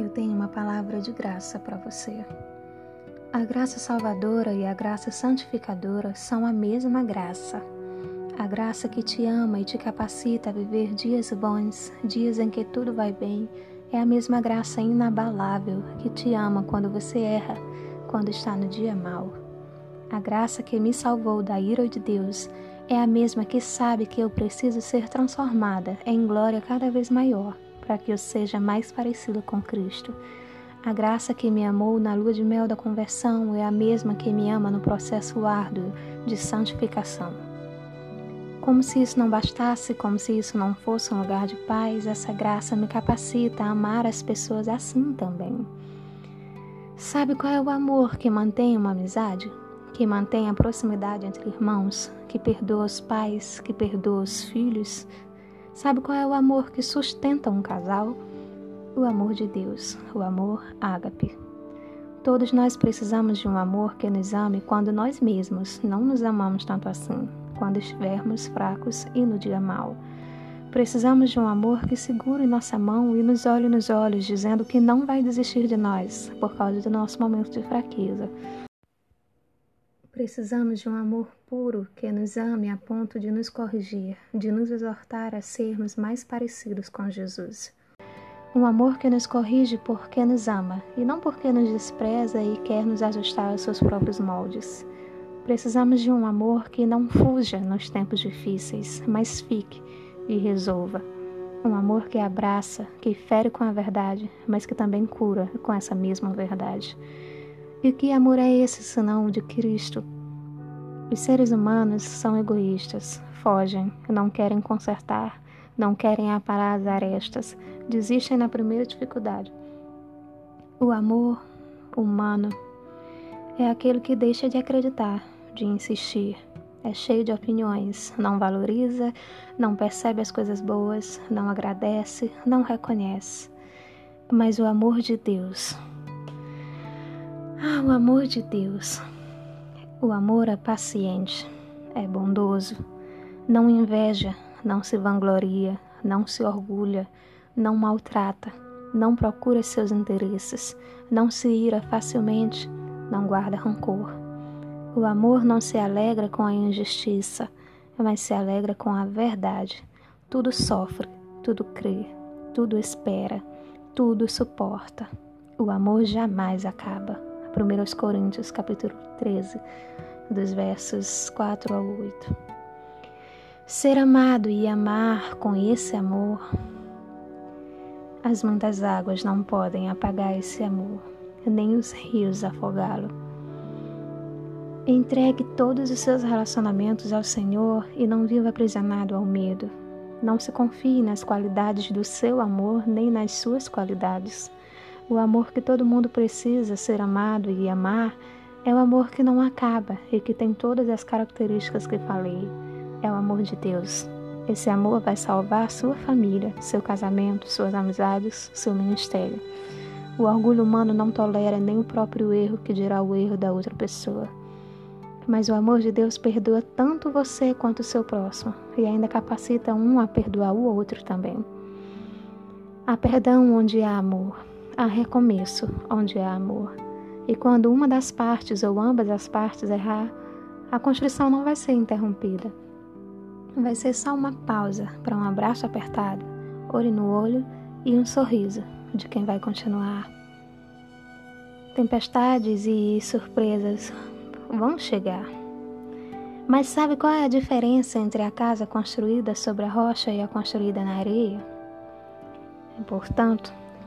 eu tenho uma palavra de graça para você. A graça salvadora e a graça santificadora são a mesma graça. A graça que te ama e te capacita a viver dias bons, dias em que tudo vai bem, é a mesma graça inabalável que te ama quando você erra, quando está no dia mau. A graça que me salvou da ira de Deus é a mesma que sabe que eu preciso ser transformada em glória cada vez maior para que eu seja mais parecido com Cristo. A graça que me amou na lua de mel da conversão é a mesma que me ama no processo árduo de santificação. Como se isso não bastasse, como se isso não fosse um lugar de paz, essa graça me capacita a amar as pessoas assim também. Sabe qual é o amor que mantém uma amizade? Que mantém a proximidade entre irmãos? Que perdoa os pais? Que perdoa os filhos? Sabe qual é o amor que sustenta um casal? O amor de Deus, o amor ágape. Todos nós precisamos de um amor que nos ame quando nós mesmos não nos amamos tanto assim, quando estivermos fracos e no dia mau. Precisamos de um amor que segure nossa mão e nos olhe nos olhos, dizendo que não vai desistir de nós por causa do nosso momento de fraqueza, Precisamos de um amor puro que nos ame a ponto de nos corrigir, de nos exortar a sermos mais parecidos com Jesus. Um amor que nos corrige porque nos ama e não porque nos despreza e quer nos ajustar aos seus próprios moldes. Precisamos de um amor que não fuja nos tempos difíceis, mas fique e resolva. Um amor que abraça, que fere com a verdade, mas que também cura com essa mesma verdade. E que amor é esse senão de Cristo? Os seres humanos são egoístas, fogem, não querem consertar, não querem aparar as arestas, desistem na primeira dificuldade. O amor humano é aquele que deixa de acreditar, de insistir. É cheio de opiniões, não valoriza, não percebe as coisas boas, não agradece, não reconhece. Mas o amor de Deus ah, o amor de Deus. O amor é paciente, é bondoso, não inveja, não se vangloria, não se orgulha, não maltrata, não procura seus interesses, não se ira facilmente, não guarda rancor. O amor não se alegra com a injustiça, mas se alegra com a verdade. Tudo sofre, tudo crê, tudo espera, tudo suporta. O amor jamais acaba. 1 Coríntios capítulo 13, dos versos 4 ao 8. Ser amado e amar com esse amor, as muitas águas não podem apagar esse amor, nem os rios afogá-lo. Entregue todos os seus relacionamentos ao Senhor e não viva aprisionado ao medo. Não se confie nas qualidades do seu amor nem nas suas qualidades. O amor que todo mundo precisa ser amado e amar é o amor que não acaba e que tem todas as características que falei. É o amor de Deus. Esse amor vai salvar sua família, seu casamento, suas amizades, seu ministério. O orgulho humano não tolera nem o próprio erro que dirá o erro da outra pessoa. Mas o amor de Deus perdoa tanto você quanto o seu próximo e ainda capacita um a perdoar o outro também. Há perdão onde há amor há recomeço onde há amor. E quando uma das partes ou ambas as partes errar, a construção não vai ser interrompida. Vai ser só uma pausa para um abraço apertado, olho no olho e um sorriso de quem vai continuar. Tempestades e surpresas vão chegar. Mas sabe qual é a diferença entre a casa construída sobre a rocha e a construída na areia? Portanto,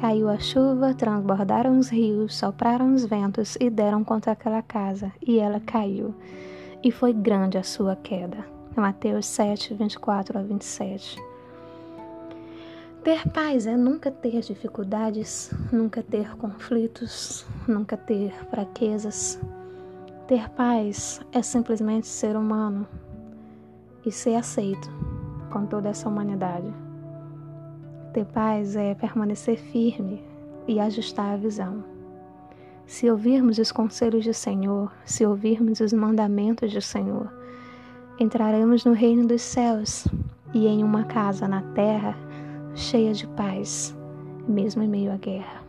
Caiu a chuva, transbordaram os rios, sopraram os ventos e deram contra aquela casa, e ela caiu. E foi grande a sua queda. Mateus 7, 24 a 27. Ter paz é nunca ter dificuldades, nunca ter conflitos, nunca ter fraquezas. Ter paz é simplesmente ser humano e ser aceito com toda essa humanidade. Ter paz é permanecer firme e ajustar a visão. Se ouvirmos os conselhos do Senhor, se ouvirmos os mandamentos do Senhor, entraremos no reino dos céus e em uma casa na terra cheia de paz, mesmo em meio à guerra.